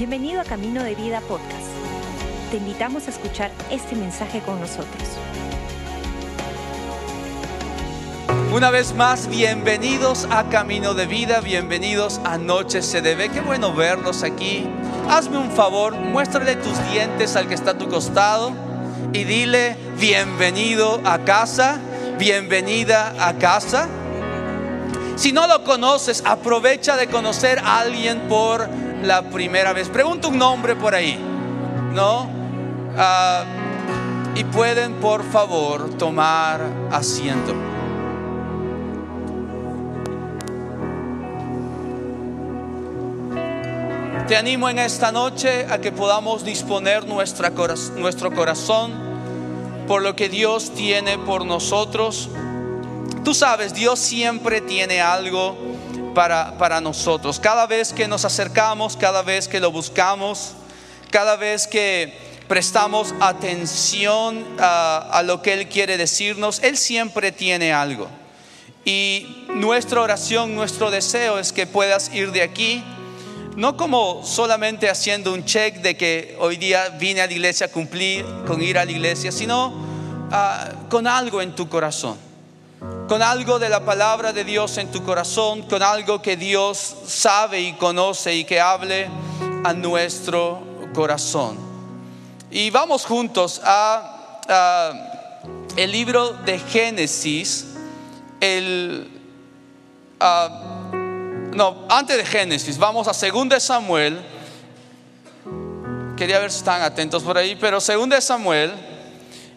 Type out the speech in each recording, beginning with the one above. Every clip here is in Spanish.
Bienvenido a Camino de Vida Podcast. Te invitamos a escuchar este mensaje con nosotros. Una vez más, bienvenidos a Camino de Vida, bienvenidos a Noche CDB. Qué bueno verlos aquí. Hazme un favor, muéstrale tus dientes al que está a tu costado y dile bienvenido a casa, bienvenida a casa. Si no lo conoces, aprovecha de conocer a alguien por la primera vez. Pregunta un nombre por ahí, ¿no? Ah, y pueden, por favor, tomar asiento. Te animo en esta noche a que podamos disponer nuestra, nuestro corazón por lo que Dios tiene por nosotros. Tú sabes, Dios siempre tiene algo para, para nosotros. Cada vez que nos acercamos, cada vez que lo buscamos, cada vez que prestamos atención a, a lo que Él quiere decirnos, Él siempre tiene algo. Y nuestra oración, nuestro deseo es que puedas ir de aquí no como solamente haciendo un check de que hoy día vine a la iglesia a cumplir con ir a la iglesia, sino ah, con algo en tu corazón, con algo de la palabra de Dios en tu corazón, con algo que Dios sabe y conoce y que hable a nuestro corazón. Y vamos juntos a, el libro de Génesis, el... No, antes de Génesis, vamos a 2 Samuel. Quería ver si están atentos por ahí, pero 2 Samuel,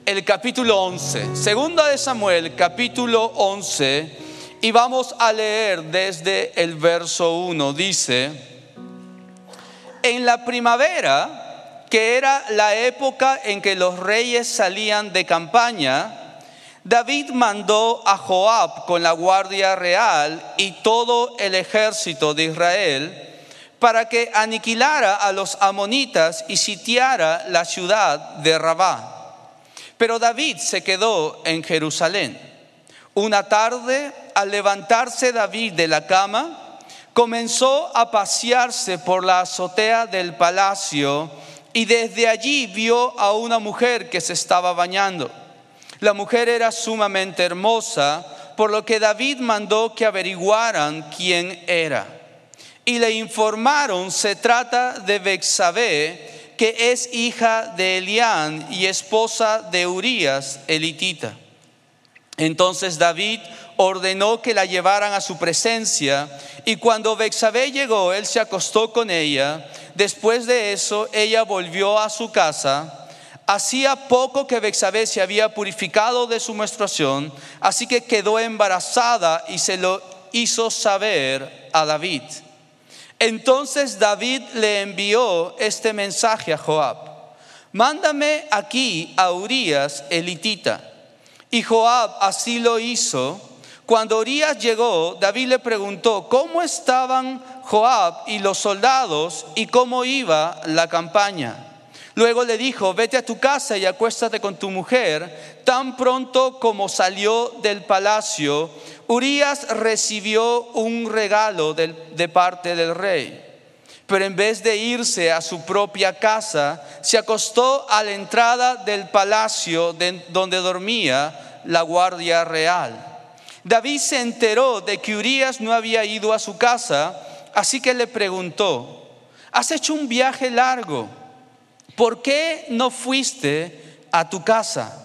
el capítulo 11. 2 de Samuel, capítulo 11, y vamos a leer desde el verso 1. Dice, en la primavera, que era la época en que los reyes salían de campaña, David mandó a Joab con la guardia real y todo el ejército de Israel para que aniquilara a los amonitas y sitiara la ciudad de Rabá. Pero David se quedó en Jerusalén. Una tarde, al levantarse David de la cama, comenzó a pasearse por la azotea del palacio y desde allí vio a una mujer que se estaba bañando. La mujer era sumamente hermosa, por lo que David mandó que averiguaran quién era. Y le informaron, se trata de Bexabé, que es hija de Elián y esposa de Urías, elitita. Entonces David ordenó que la llevaran a su presencia y cuando Bexabé llegó, él se acostó con ella. Después de eso, ella volvió a su casa Hacía poco que Bexabé se había purificado de su menstruación, así que quedó embarazada y se lo hizo saber a David. Entonces David le envió este mensaje a Joab: Mándame aquí a Urias elitita. Y Joab así lo hizo. Cuando Urias llegó, David le preguntó cómo estaban Joab y los soldados y cómo iba la campaña. Luego le dijo, vete a tu casa y acuéstate con tu mujer. Tan pronto como salió del palacio, Urias recibió un regalo de parte del rey. Pero en vez de irse a su propia casa, se acostó a la entrada del palacio donde dormía la guardia real. David se enteró de que Urias no había ido a su casa, así que le preguntó, ¿has hecho un viaje largo? ¿por qué no fuiste a tu casa?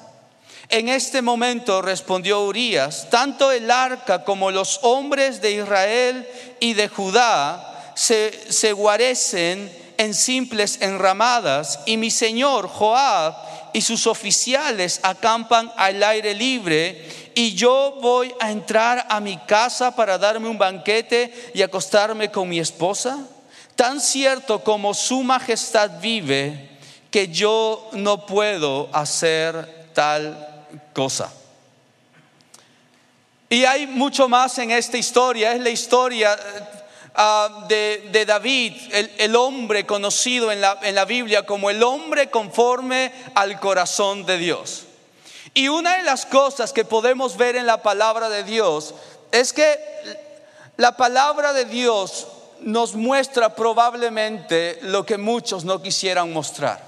En este momento respondió Urias, tanto el arca como los hombres de Israel y de Judá se, guarecen en simples enramadas y mi señor Joab y sus oficiales acampan al aire libre y yo voy a entrar a mi casa para darme un banquete y acostarme con mi esposa. Tan cierto como su majestad vive, que yo no puedo hacer tal cosa. Y hay mucho más en esta historia, es la historia ah, de, David, el, hombre conocido en la, en la Biblia como el hombre conforme al corazón de Dios. Y una de las cosas que podemos ver en la palabra de Dios es que la palabra de Dios nos muestra probablemente lo que muchos no quisieran mostrar.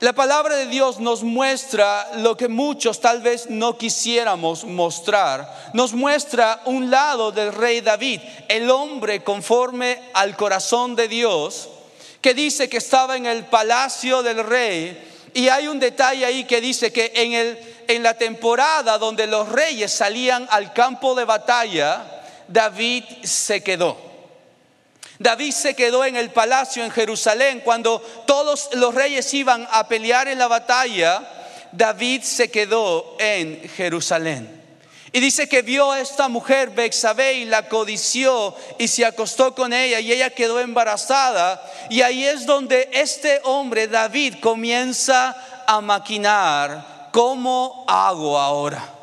La palabra de Dios nos muestra lo que muchos tal vez no quisiéramos mostrar. Nos muestra un lado del rey David, el hombre conforme al corazón de Dios, que dice que estaba en el palacio del rey. Y hay un detalle ahí que dice que en, el, en la temporada donde los reyes salían al campo de batalla, David se quedó. David se quedó en el palacio en Jerusalén. Cuando todos los reyes iban a pelear en la batalla, David se quedó en Jerusalén. Y dice que vio a esta mujer, Bexabe, y la codició y se acostó con ella y ella quedó embarazada. Y ahí es donde este hombre, David, comienza a maquinar, ¿cómo hago ahora?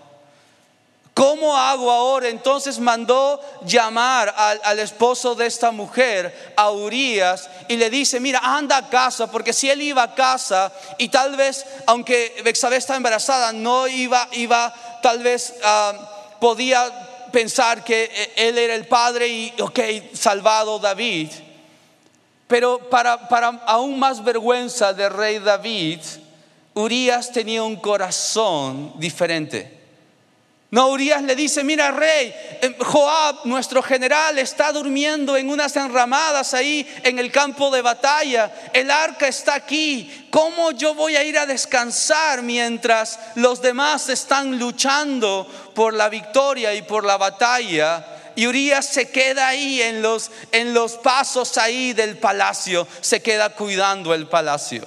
¿Cómo hago ahora? Entonces mandó llamar al, esposo de esta mujer, a Urias, y le dice, mira, anda a casa, porque si él iba a casa y tal vez, aunque Bexabé está embarazada, no iba, iba, tal vez ah, podía pensar que eh, él era el padre y, ok, salvado David. Pero para, para aún más vergüenza del rey David, Urias tenía un corazón diferente. No, Urias le dice, mira rey, em, Joab, nuestro general, está durmiendo en unas enramadas ahí en el campo de batalla. El arca está aquí. ¿Cómo yo voy a ir a descansar mientras los demás están luchando por la victoria y por la batalla? Y Urias se queda ahí en los, en los pasos ahí del palacio, se queda cuidando el palacio.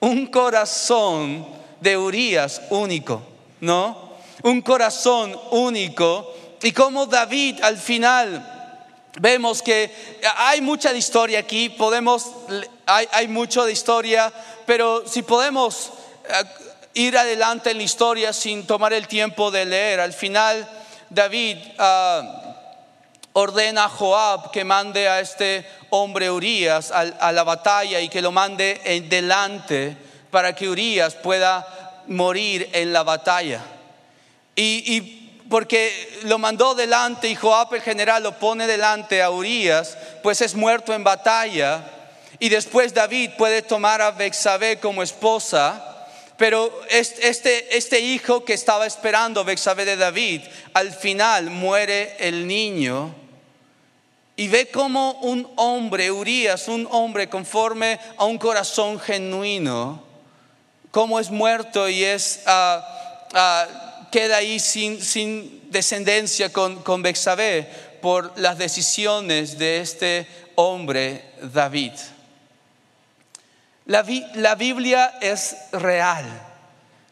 Un corazón de Urias único, ¿no? Un corazón único y como David al final vemos que hay mucha historia aquí, podemos, hay, hay mucho de historia, pero si podemos eh, ir adelante en la historia sin tomar el tiempo de leer, al final David ah, ordena a Joab que mande a este hombre Urias a, la batalla y que lo mande en delante para que Urias pueda morir en la batalla. Y, porque lo mandó delante y Joab el general lo pone delante a Urias, pues es muerto en batalla. Y después David puede tomar a Bexabé como esposa. Pero este, este hijo que estaba esperando Bexabé de David, al final muere el niño. Y ve como un hombre, Urias, un hombre conforme a un corazón genuino, como es muerto y es uh, queda ahí sin, sin descendencia con, con Bexabé por las decisiones de este hombre David. La, la, Biblia es real,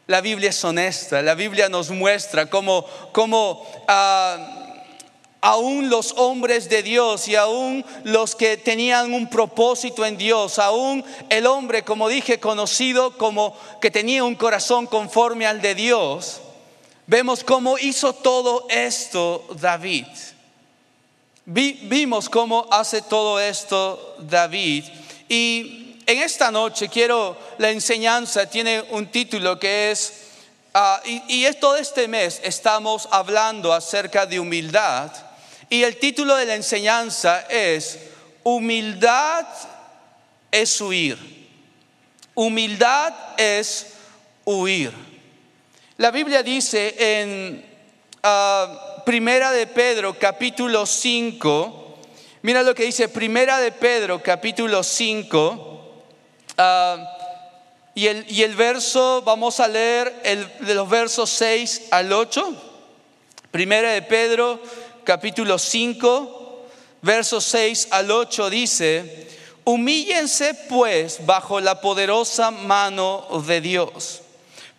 la Biblia es honesta, la Biblia nos muestra cómo, cómo uh, aún los hombres de Dios y aún los que tenían un propósito en Dios, aún el hombre, como dije, conocido como que tenía un corazón conforme al de Dios, Vemos cómo hizo todo esto David. vimos cómo hace todo esto David. Y en esta noche quiero, la enseñanza tiene un título que es, ah, y, es todo este mes estamos hablando acerca de humildad. Y el título de la enseñanza es, humildad es huir. Humildad es huir. La Biblia dice en ah, Primera de Pedro capítulo 5, mira lo que dice Primera de Pedro capítulo 5, ah, y, el, y, el, verso, vamos a leer el, de los versos 6 al 8. Primera de Pedro capítulo 5, versos 6 al 8 dice, humíllense pues bajo la poderosa mano de Dios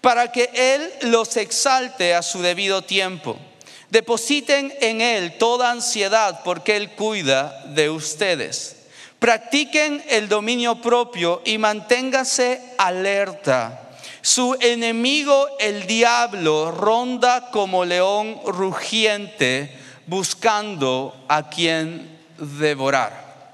para que Él los exalte a su debido tiempo. Depositen en Él toda ansiedad porque Él cuida de ustedes. Practiquen el dominio propio y manténgase alerta. Su enemigo, el diablo, ronda como león rugiente buscando a quien devorar.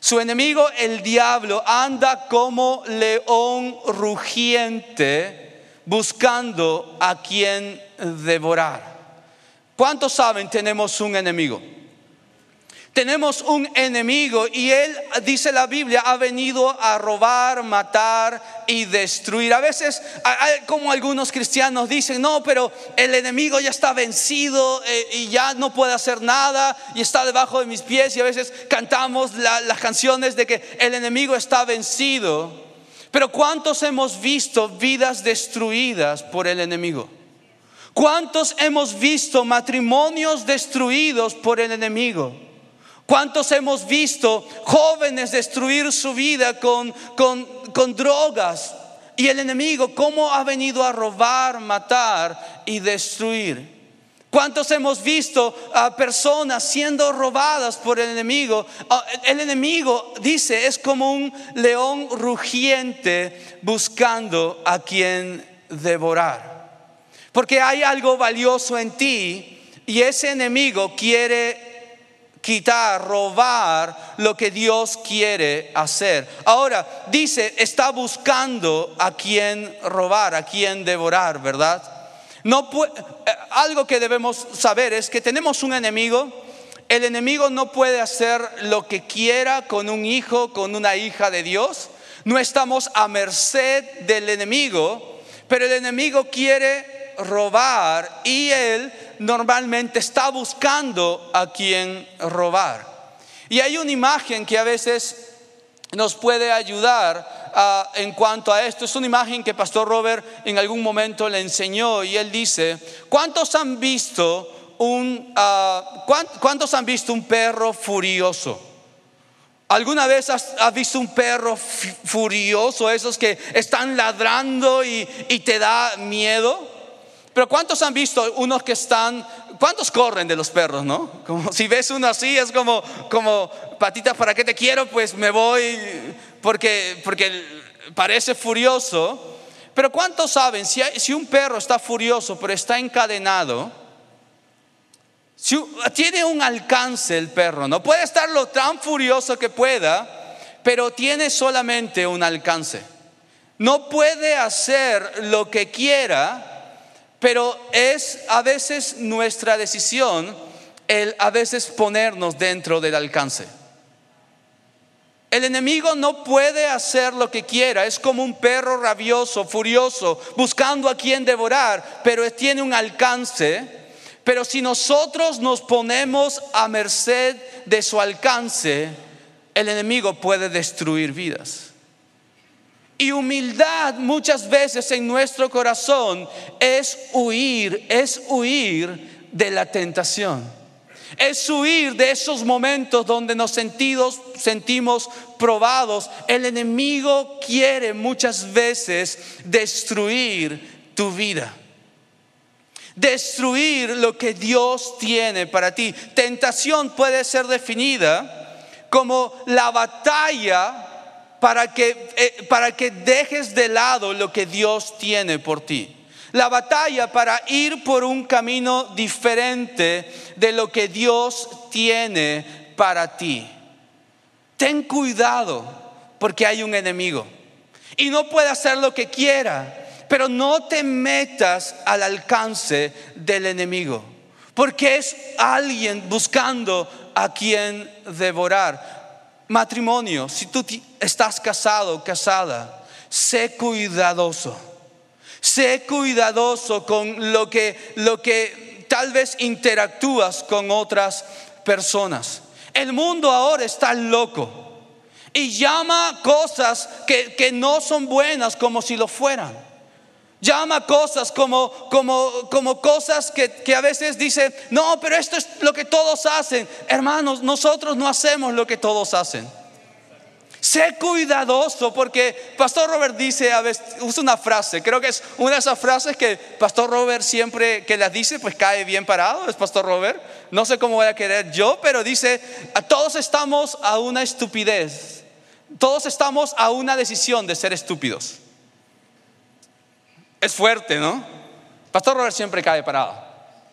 Su enemigo, el diablo, anda como león rugiente buscando a quien devorar. ¿Cuántos saben tenemos un enemigo? Tenemos un enemigo y él, dice la Biblia, ha venido a robar, matar y destruir. A veces, como algunos cristianos dicen, no, pero el enemigo ya está vencido eh, y ya no puede hacer nada y está debajo de mis pies. Y a veces cantamos las canciones de que el enemigo está vencido. Pero ¿cuántos hemos visto vidas destruidas por el enemigo? ¿Cuántos hemos visto matrimonios destruidos por el enemigo? ¿Cuántos hemos visto jóvenes destruir su vida con, con, drogas? Y el enemigo, ¿cómo ha venido a robar, matar y destruir? ¿Cuántos hemos visto a personas siendo robadas por el enemigo? Ah, el enemigo, dice, es como un león rugiente buscando a quien devorar. Porque hay algo valioso en ti y ese enemigo quiere quitar, robar lo que Dios quiere hacer. Ahora, dice, está buscando a quien robar, a quien devorar, ¿verdad? No eh, algo que debemos saber es que tenemos un enemigo. El enemigo no puede hacer lo que quiera con un hijo, con una hija de Dios. No estamos a merced del enemigo, pero el enemigo quiere robar y él normalmente está buscando a quien robar. Y hay una imagen que a veces nos puede ayudar ah, en cuanto a esto. Es una imagen que Pastor Robert en algún momento le enseñó y él dice, ¿cuántos han visto un, ah, ¿cuántos han visto un perro furioso? ¿Alguna vez has, visto un perro furioso, esos que están ladrando y, y te da miedo? Pero ¿cuántos han visto unos que están, cuántos corren de los perros, no? Como si ves uno así, es como, como patita, ¿para qué te quiero? Pues me voy porque, porque parece furioso. Pero ¿cuántos saben si, si un perro está furioso pero está encadenado? Si, tiene un alcance el perro, no puede estar lo tan furioso que pueda, pero tiene solamente un alcance. No puede hacer lo que quiera, pero es a veces nuestra decisión el a veces ponernos dentro del alcance. El enemigo no puede hacer lo que quiera, es como un perro rabioso, furioso, buscando a quien devorar, pero tiene un alcance. Pero si nosotros nos ponemos a merced de su alcance, el enemigo puede destruir vidas. Y humildad muchas veces en nuestro corazón es huir, es huir de la tentación. Es huir de esos momentos donde nos sentidos, sentimos probados. El enemigo quiere muchas veces destruir tu vida. Destruir lo que Dios tiene para ti. Tentación puede ser definida como la batalla para que, eh, para que dejes de lado lo que Dios tiene por ti. La batalla para ir por un camino diferente de lo que Dios tiene para ti. Ten cuidado porque hay un enemigo y no puede hacer lo que quiera, pero no te metas al alcance del enemigo, porque es alguien buscando a quien devorar matrimonio, si tú estás casado, casada, sé cuidadoso. Sé cuidadoso con lo que, lo que tal vez interactúas con otras personas. El mundo ahora está loco y llama cosas que, que no son buenas como si lo fueran. Llama cosas como, como, como cosas que, que, a veces dice, no, pero esto es lo que todos hacen. Hermanos, nosotros no hacemos lo que todos hacen. Sé cuidadoso porque Pastor Robert dice, a veces, usa una frase, creo que es una de esas frases que Pastor Robert siempre que las dice, pues cae bien parado, es Pastor Robert. No sé cómo voy a querer yo, pero dice, todos estamos a una estupidez, todos estamos a una decisión de ser estúpidos. Es fuerte, ¿no? Pastor Robert siempre cae parado.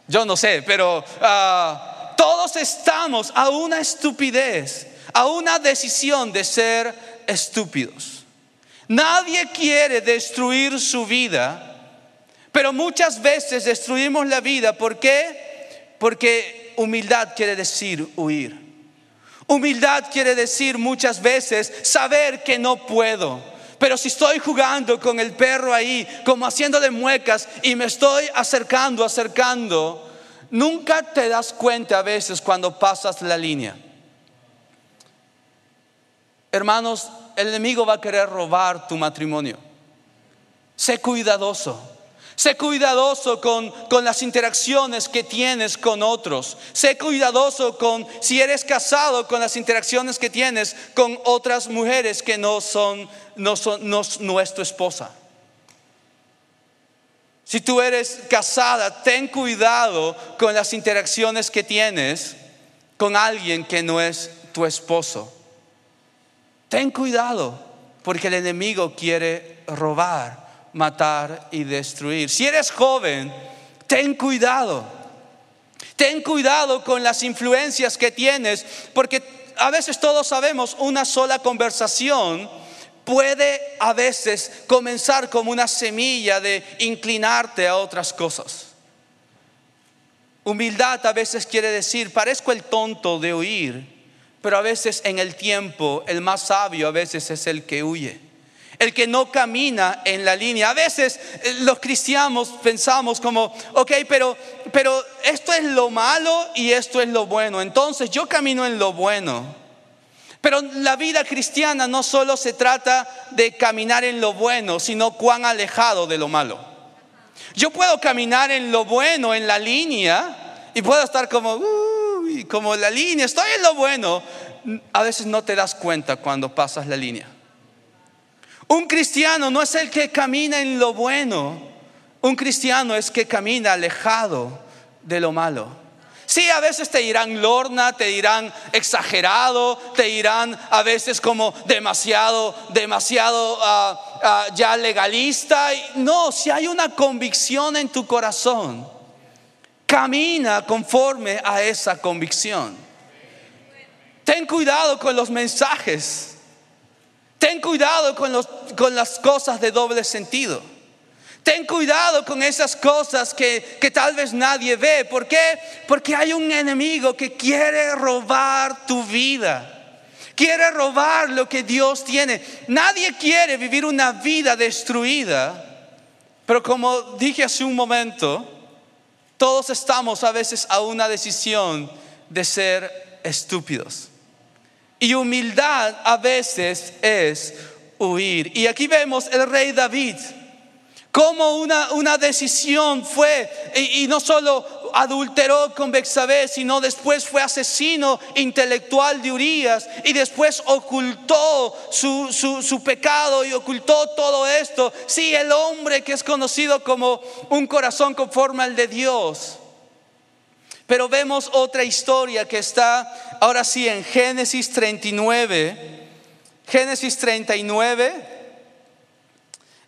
Yo no sé, pero ah, todos estamos a una estupidez, a una decisión de ser estúpidos. Nadie quiere destruir su vida, pero muchas veces destruimos la vida. ¿Por qué? Porque humildad quiere decir huir. Humildad quiere decir muchas veces saber que no puedo. Pero si estoy jugando con el perro ahí, como haciéndole muecas y me estoy acercando, acercando, nunca te das cuenta a veces cuando pasas la línea. Hermanos, el enemigo va a querer robar tu matrimonio. Sé cuidadoso. Sé cuidadoso con, con, las interacciones que tienes con otros. Sé cuidadoso con, si eres casado, con las interacciones que tienes con otras mujeres que no son, no son no, es tu esposa. Si tú eres casada, ten cuidado con las interacciones que tienes con alguien que no es tu esposo. Ten cuidado, porque el enemigo quiere robar matar y destruir. Si eres joven, ten cuidado. Ten cuidado con las influencias que tienes, porque a veces todos sabemos una sola conversación puede a veces comenzar como una semilla de inclinarte a otras cosas. Humildad a veces quiere decir, parezco el tonto de oír, pero a veces en el tiempo el más sabio a veces es el que huye el que no camina en la línea. A veces eh, los cristianos pensamos como, ok, pero, pero esto es lo malo y esto es lo bueno. Entonces yo camino en lo bueno. Pero la vida cristiana no solo se trata de caminar en lo bueno, sino cuán alejado de lo malo. Yo puedo caminar en lo bueno, en la línea, y puedo estar como, uy, como la línea, estoy en lo bueno. A veces no te das cuenta cuando pasas la línea. Un cristiano no es el que camina en lo bueno, un cristiano es que camina alejado de lo malo. Sí, a veces te dirán lorna, te dirán exagerado, te dirán a veces como demasiado, demasiado ah, ah, ya legalista. No, si hay una convicción en tu corazón, camina conforme a esa convicción. Ten cuidado con los mensajes Ten cuidado con, las cosas de doble sentido. Ten cuidado con esas cosas que, que, tal vez nadie ve. ¿Por qué? Porque hay un enemigo que quiere robar tu vida. Quiere robar lo que Dios tiene. Nadie quiere vivir una vida destruida. Pero como dije hace un momento, todos estamos a veces a una decisión de ser estúpidos. Y humildad a veces es huir. Y aquí vemos el rey David, como una, una decisión fue, y, no solo adulteró con Bexabé, sino después fue asesino intelectual de Urias y después ocultó su, su, su, pecado y ocultó todo esto. Sí, el hombre que es conocido como un corazón conforme al de Dios. Pero vemos otra historia que está ahora sí en Génesis 39. Génesis 39,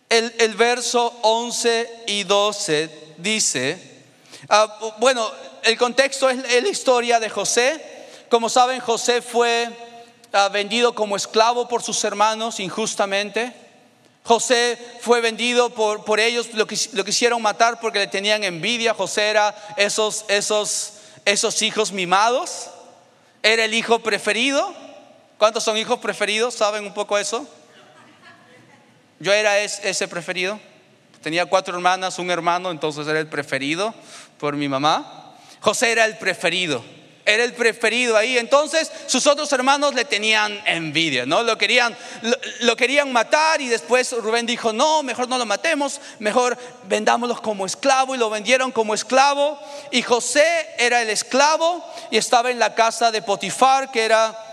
el, el verso 11 y 12 dice, ah, bueno, el contexto es la historia de José. Como saben, José fue ah, vendido como esclavo por sus hermanos injustamente. José fue vendido por, por ellos, lo, lo, quisieron matar porque le tenían envidia. José era esos, esos esos hijos mimados. Era el hijo preferido. ¿Cuántos son hijos preferidos? ¿Saben un poco eso? Yo era ese preferido. Tenía cuatro hermanas, un hermano, entonces era el preferido por mi mamá. José era el preferido era el preferido ahí. Entonces sus otros hermanos le tenían envidia, ¿no? Lo querían, lo, querían matar y después Rubén dijo, no, mejor no lo matemos, mejor vendámoslo como esclavo y lo vendieron como esclavo. Y José era el esclavo y estaba en la casa de Potifar, que era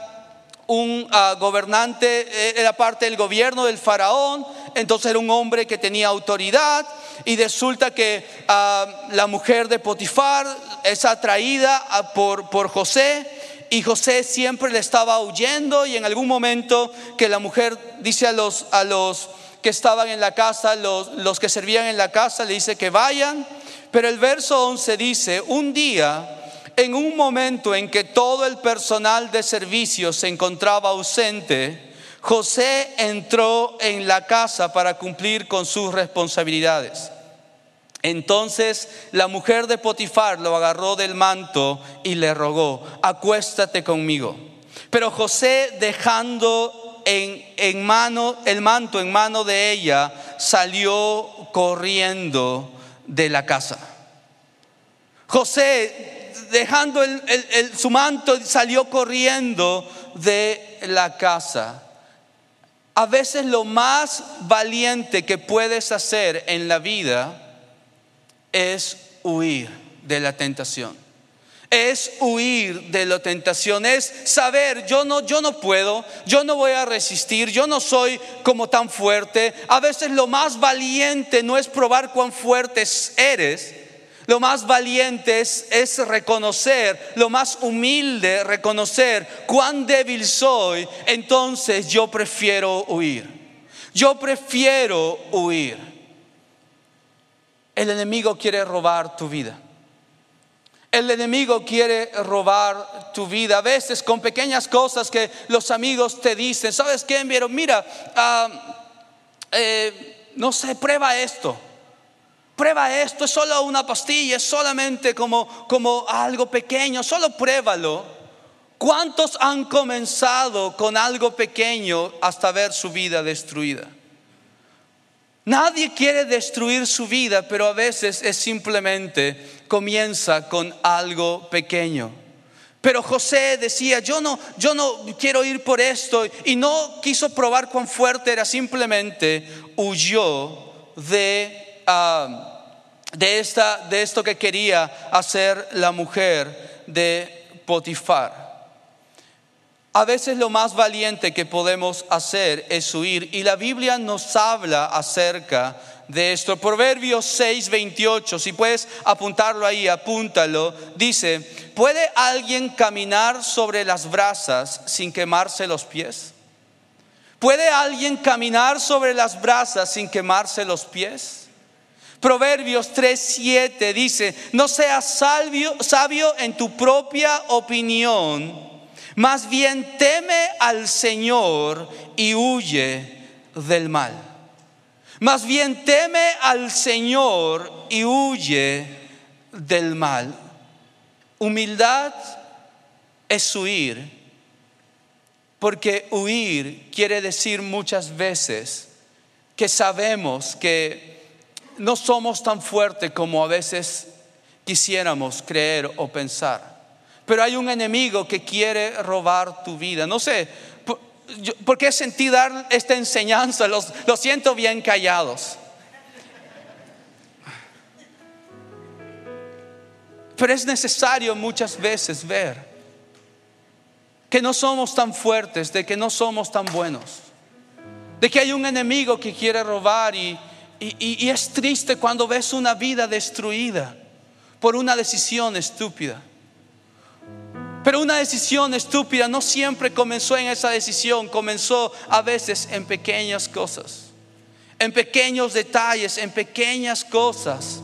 un ah, gobernante, eh, era parte del gobierno del faraón, entonces era un hombre que tenía autoridad y resulta que ah, la mujer de Potifar es atraída ah, por, por José y José siempre le estaba huyendo y en algún momento que la mujer dice a los, a los que estaban en la casa, los, los que servían en la casa, le dice que vayan, pero el verso 11 dice, un día, en un momento en que todo el personal de servicio se encontraba ausente, José entró en la casa para cumplir con sus responsabilidades. Entonces la mujer de Potifar lo agarró del manto y le rogó, acuéstate conmigo. Pero José dejando en, en mano el manto en mano de ella, salió corriendo de la casa. José dejando su manto salió corriendo de la casa. A veces lo más valiente que puedes hacer en la vida es huir de la tentación. Es huir de la tentación, es saber, yo no, yo no puedo, yo no voy a resistir, yo no soy como tan fuerte. A veces lo más valiente no es probar cuán fuerte eres, lo más valiente es, reconocer, lo más humilde reconocer cuán débil soy, entonces yo prefiero huir. Yo prefiero huir. El enemigo quiere robar tu vida. El enemigo quiere robar tu vida. A veces con pequeñas cosas que los amigos te dicen, ¿sabes qué? Mira, ah, eh, no sé, prueba esto. Prueba esto, es solo una pastilla, es solamente como, como algo pequeño, solo pruébalo. ¿Cuántos han comenzado con algo pequeño hasta ver su vida destruida? Nadie quiere destruir su vida, pero a veces es simplemente comienza con algo pequeño. Pero José decía, yo no, yo no quiero ir por esto y no quiso probar cuán fuerte era, simplemente huyó de, de, esta, de esto que quería hacer la mujer de Potifar. A veces lo más valiente que podemos hacer es huir y la Biblia nos habla acerca de esto. Proverbios 6, 28, si puedes apuntarlo ahí, apúntalo. Dice, ¿puede alguien caminar sobre las brasas sin quemarse los pies? ¿Puede alguien caminar sobre las brasas sin quemarse los pies? Proverbios 7 dice, no seas sabio, sabio en tu propia opinión más bien teme al Señor y huye del mal. Más bien teme al Señor y huye del mal. Humildad es huir, porque huir quiere decir muchas veces que sabemos que no somos tan fuertes como a veces quisiéramos creer o pensar. Pero hay un enemigo que quiere robar tu vida. No sé, ¿por, qué sentí dar esta enseñanza? Los, lo siento bien callados. Pero es necesario muchas veces ver que no somos tan fuertes, de que no somos tan buenos, de que hay un enemigo que quiere robar y, y es triste cuando ves una vida destruida por una decisión estúpida. Pero una decisión estúpida no siempre comenzó en esa decisión, comenzó a veces en pequeñas cosas, en pequeños detalles, en pequeñas cosas.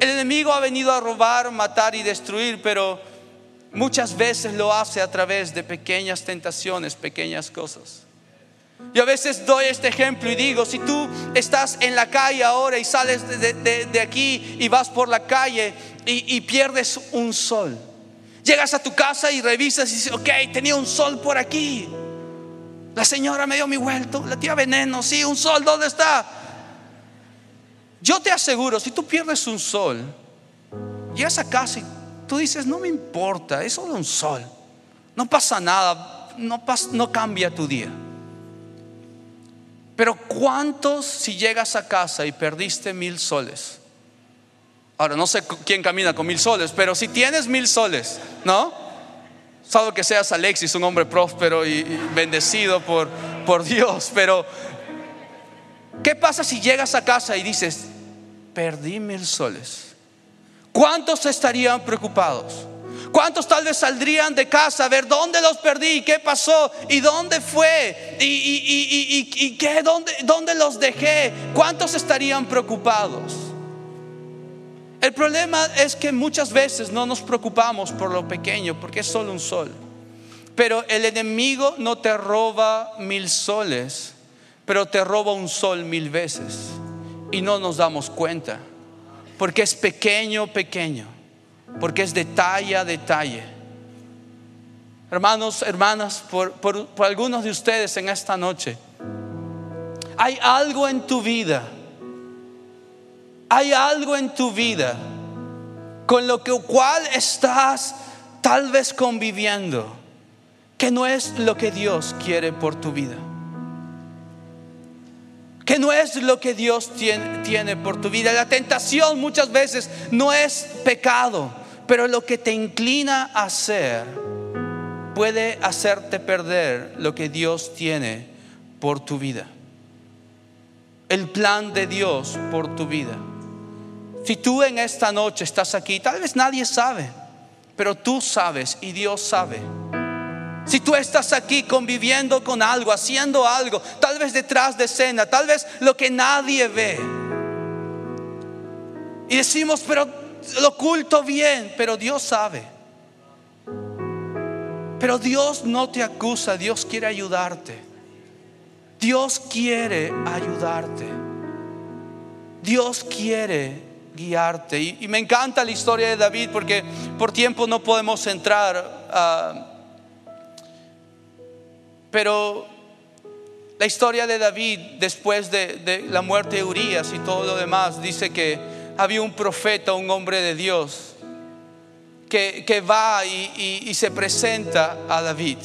El enemigo ha venido a robar, matar y destruir, pero muchas veces lo hace a través de pequeñas tentaciones, pequeñas cosas. Yo a veces doy este ejemplo y digo, si tú estás en la calle ahora y sales de, aquí y vas por la calle y pierdes un sol, Llegas a tu casa y revisas y dices, ok, tenía un sol por aquí. La señora me dio mi vuelto, la tía veneno, sí, un sol, ¿dónde está? Yo te aseguro, si tú pierdes un sol, llegas a casa y tú dices, no me importa, es solo un sol, no pasa nada, no, no cambia tu día. Pero ¿cuántos si llegas a casa y perdiste mil soles? Ahora, no sé quién camina con mil soles, pero si tienes mil soles, ¿no? Salvo que seas Alexis, un hombre próspero y, bendecido por, por Dios, pero ¿qué pasa si llegas a casa y dices, perdí mil soles? ¿Cuántos estarían preocupados? ¿Cuántos tal vez saldrían de casa a ver dónde los perdí? ¿Qué pasó? ¿Y dónde fue? ¿Y, qué? ¿Dónde, ¿Dónde los dejé? ¿Cuántos estarían preocupados? El problema es que muchas veces no nos preocupamos por lo pequeño porque es solo un sol. Pero el enemigo no te roba mil soles, pero te roba un sol mil veces. Y no nos damos cuenta. Porque es pequeño, pequeño. Porque es detalle a detalle. hermanos, hermanas, por, por, por algunos de ustedes en esta noche. Hay algo en tu vida, hay algo en tu vida con lo que cual estás tal vez conviviendo que no es lo que Dios quiere por tu vida. Que no es lo que Dios tiene, por tu vida. La tentación muchas veces no es pecado, pero lo que te inclina a hacer puede hacerte perder lo que Dios tiene por tu vida. El plan de Dios por tu vida. Si tú en esta noche estás aquí, tal vez nadie sabe, pero tú sabes y Dios sabe. Si tú estás aquí conviviendo con algo, haciendo algo, tal vez detrás de escena, tal vez lo que nadie ve. Y decimos, pero lo oculto bien, pero Dios sabe. Pero Dios no te acusa, Dios quiere ayudarte. Dios quiere ayudarte. Dios quiere guiarte. Y, me encanta la historia de David porque por tiempo no podemos entrar. a pero la historia de David después de, la muerte de Urias y todo lo demás dice que había un profeta, un hombre de Dios, que, va y, y, se presenta a David.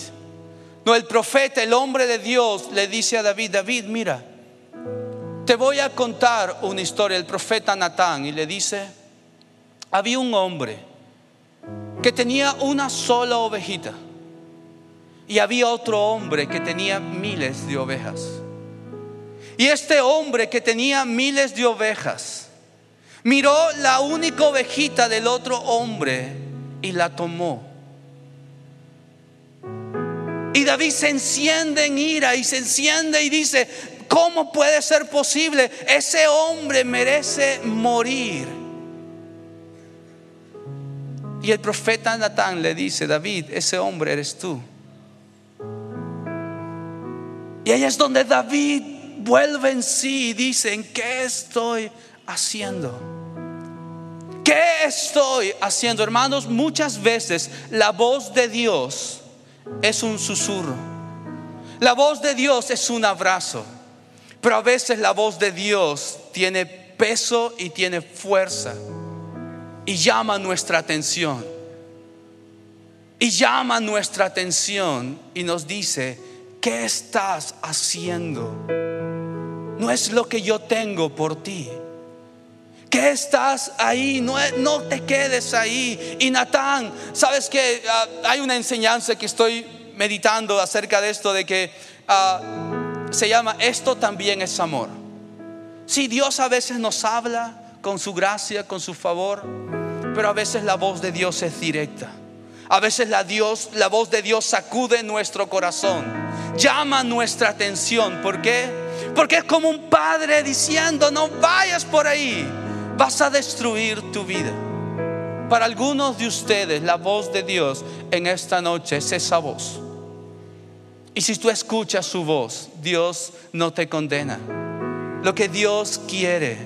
No, el profeta, el hombre de Dios, le dice a David, David, mira, te voy a contar una historia, el profeta Natán, y le dice, había un hombre que tenía una sola ovejita y había otro hombre que tenía miles de ovejas. Y este hombre que tenía miles de ovejas miró la única ovejita del otro hombre y la tomó. Y David se enciende en ira y se enciende y dice, ¿cómo puede ser posible? Ese hombre merece morir. Y el profeta Natán le dice, David, ese hombre eres tú. Y ahí es donde David vuelve en sí y dice, ¿en qué estoy haciendo? ¿Qué estoy haciendo? Hermanos, muchas veces la voz de Dios es un susurro. La voz de Dios es un abrazo. Pero a veces la voz de Dios tiene peso y tiene fuerza. Y llama nuestra atención. Y llama nuestra atención y nos dice, ¿qué estás haciendo? No es lo que yo tengo por ti. ¿Qué estás ahí? No, no te quedes ahí. Y Natán, ¿sabes que ah, hay una enseñanza que estoy meditando acerca de esto, de que ah, se llama, esto también es amor. Si Dios a veces nos habla con su gracia, con su favor, pero a veces la voz de Dios es directa. A veces la, Dios, la voz de Dios sacude nuestro corazón, llama nuestra atención. ¿Por qué? Porque es como un padre diciendo, no vayas por ahí, vas a destruir tu vida. Para algunos de ustedes la voz de Dios en esta noche es esa voz. Y si tú escuchas su voz, Dios no te condena. Lo que Dios quiere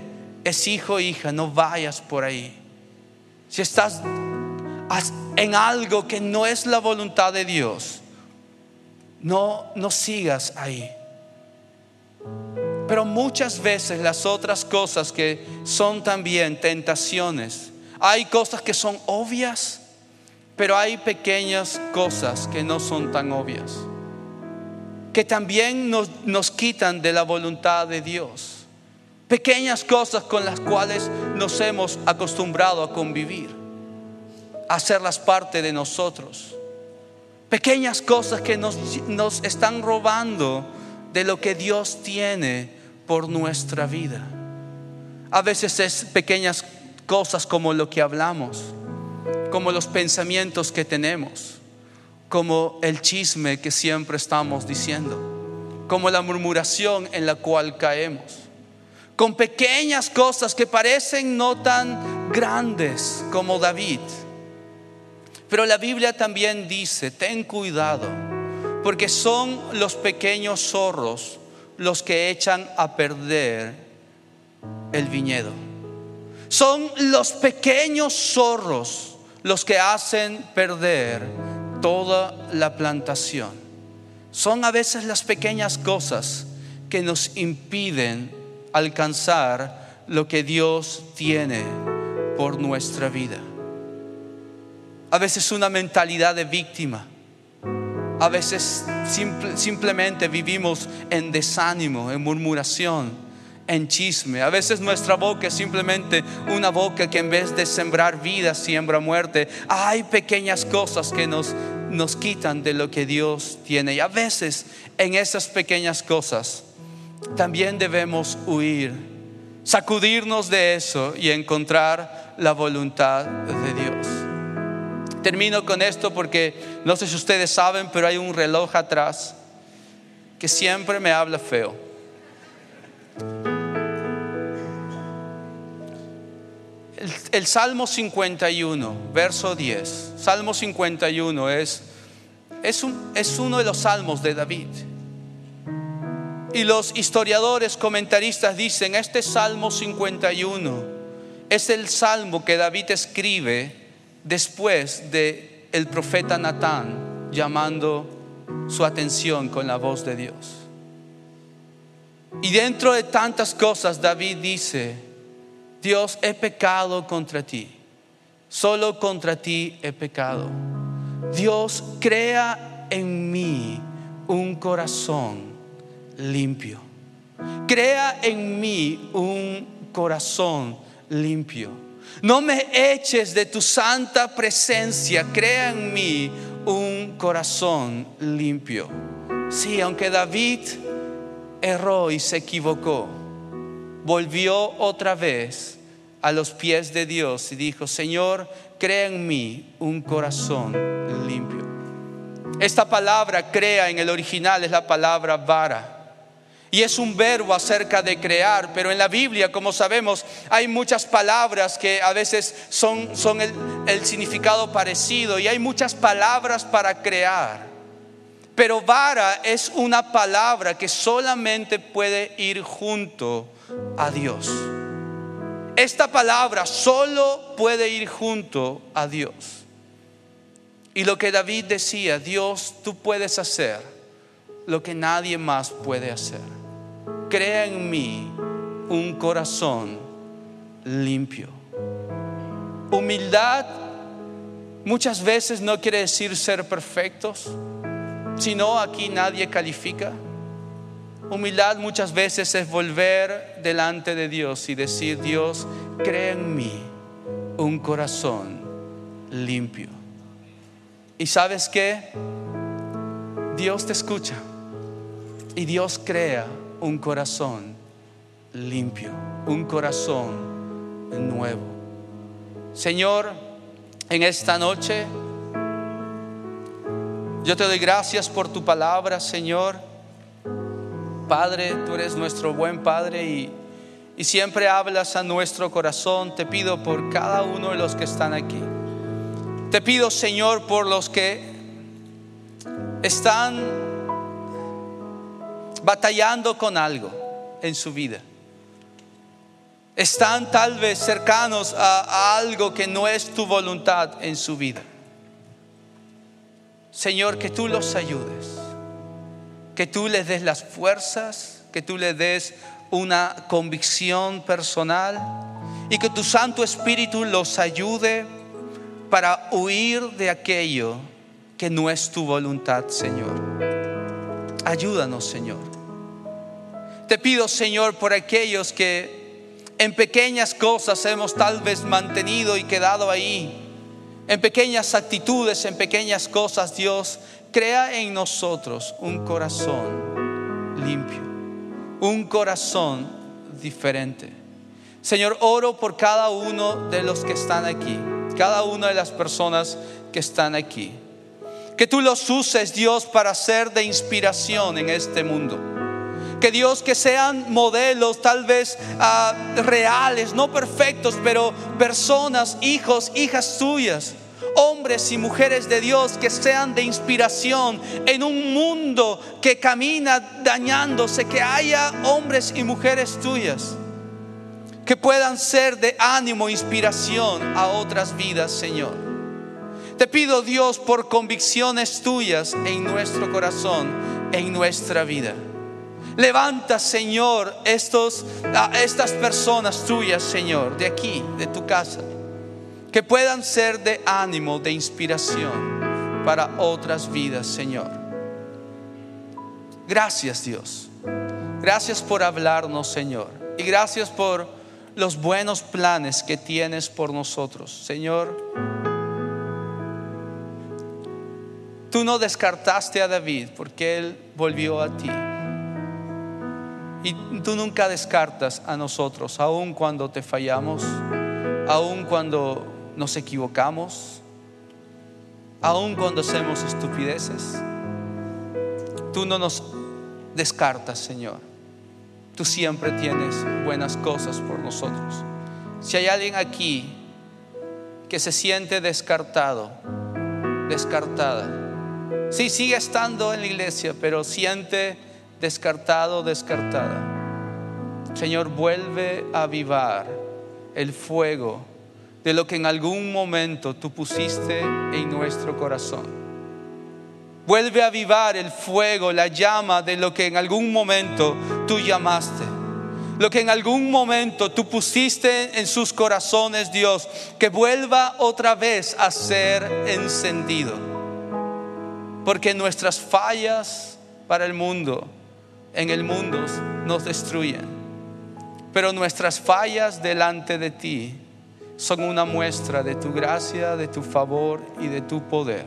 es hijo, hija, no vayas por ahí. Si estás en algo que no es la voluntad de Dios, no, no sigas ahí. Pero muchas veces las otras cosas que son también tentaciones, hay cosas que son obvias, pero hay pequeñas cosas que no son tan obvias, que también nos, nos quitan de la voluntad de Dios. Pequeñas cosas con las cuales nos hemos acostumbrado a convivir hacerlas parte de nosotros. Pequeñas cosas que nos, nos están robando de lo que Dios tiene por nuestra vida. A veces es pequeñas cosas como lo que hablamos, como los pensamientos que tenemos, como el chisme que siempre estamos diciendo, como la murmuración en la cual caemos, con pequeñas cosas que parecen no tan grandes como David pero la Biblia también dice, ten cuidado, porque son los pequeños zorros los que echan a perder el viñedo. Son los pequeños zorros los que hacen perder toda la plantación. Son a veces las pequeñas cosas que nos impiden alcanzar lo que Dios tiene por nuestra vida. A veces una mentalidad de víctima. A veces simplemente vivimos en desánimo, en murmuración, en chisme. A veces nuestra boca es simplemente una boca que en vez de sembrar vida, siembra muerte. Hay pequeñas cosas que nos, nos quitan de lo que Dios tiene. Y a veces en esas pequeñas cosas también debemos huir, sacudirnos de eso y encontrar la voluntad de Dios. Termino con esto porque no sé si ustedes saben, pero hay un reloj atrás que siempre me habla feo. El, Salmo 51, verso 10. Salmo 51 es, es, un, es uno de los salmos de David. Y los historiadores, comentaristas dicen, este Salmo 51 es el salmo que David escribe después de el profeta Natán llamando su atención con la voz de Dios. Y dentro de tantas cosas David dice, Dios, he pecado contra ti, solo contra ti he pecado. Dios, crea en mí un corazón limpio. Crea en mí un corazón limpio. No me eches de tu santa presencia. Crea en mí un corazón limpio. Sí, aunque David erró y se equivocó, volvió otra vez a los pies de Dios y dijo, Señor, crea en mí un corazón limpio. Esta palabra crea en el original es la palabra vara. Y es un verbo acerca de crear, pero en la Biblia, como sabemos, hay muchas palabras que a veces son, el, el significado parecido y hay muchas palabras para crear. Pero vara es una palabra que solamente puede ir junto a Dios. Esta palabra solo puede ir junto a Dios. Y lo que David decía, Dios, tú puedes hacer lo que nadie más puede hacer crea en mí un corazón limpio. Humildad muchas veces no quiere decir ser perfectos, sino aquí nadie califica. Humildad muchas veces es volver delante de Dios y decir, Dios, crea en mí un corazón limpio. ¿Y sabes qué? Dios te escucha y Dios crea un corazón limpio, un corazón nuevo. Señor, en esta noche, yo te doy gracias por tu palabra, Señor. Padre, tú eres nuestro buen Padre y, y siempre hablas a nuestro corazón. Te pido por cada uno de los que están aquí. Te pido, Señor, por los que están batallando con algo en su vida. Están tal vez cercanos a, algo que no es tu voluntad en su vida. Señor, que tú los ayudes, que tú les des las fuerzas, que tú les des una convicción personal y que tu Santo Espíritu los ayude para huir de aquello que no es tu voluntad, Señor. Ayúdanos, Señor. Te pido, Señor, por aquellos que en pequeñas cosas hemos tal vez mantenido y quedado ahí, en pequeñas actitudes, en pequeñas cosas, Dios, crea en nosotros un corazón limpio, un corazón diferente. Señor, oro por cada uno de los que están aquí, cada una de las personas que están aquí. Que tú los uses, Dios, para ser de inspiración en este mundo que Dios que sean modelos tal vez ah, reales, no perfectos, pero personas, hijos, hijas suyas, hombres y mujeres de Dios que sean de inspiración en un mundo que camina dañándose, que haya hombres y mujeres tuyas que puedan ser de ánimo, inspiración a otras vidas, Señor. Te pido Dios por convicciones tuyas en nuestro corazón, en nuestra vida. Levanta, Señor, estos, estas personas tuyas, Señor, de aquí, de tu casa, que puedan ser de ánimo, de inspiración para otras vidas, Señor. Gracias, Dios. Gracias por hablarnos, Señor. Y gracias por los buenos planes que tienes por nosotros. Señor, tú no descartaste a David porque él volvió a ti. Y tú nunca descartas a nosotros, aun cuando te fallamos, aun cuando nos equivocamos, aun cuando hacemos estupideces. Tú no nos descartas, Señor. Tú siempre tienes buenas cosas por nosotros. Si hay alguien aquí que se siente descartado, descartada, sí, sigue estando en la iglesia, pero siente descartado, descartada. Señor, vuelve a avivar el fuego de lo que en algún momento tú pusiste en nuestro corazón. Vuelve a avivar el fuego, la llama de lo que en algún momento tú llamaste. Lo que en algún momento tú pusiste en sus corazones, Dios, que vuelva otra vez a ser encendido. Porque nuestras fallas para el mundo, en el mundo, nos destruyen. Pero nuestras fallas delante de ti son una muestra de tu gracia, de tu favor y de tu poder.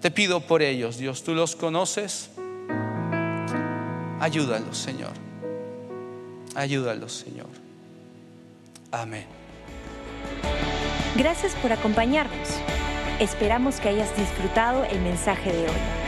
Te pido por ellos, Dios, tú los conoces. Ayúdalos, Señor. Ayúdalos, Señor. Amén. Gracias por acompañarnos. Esperamos que hayas disfrutado el mensaje de hoy.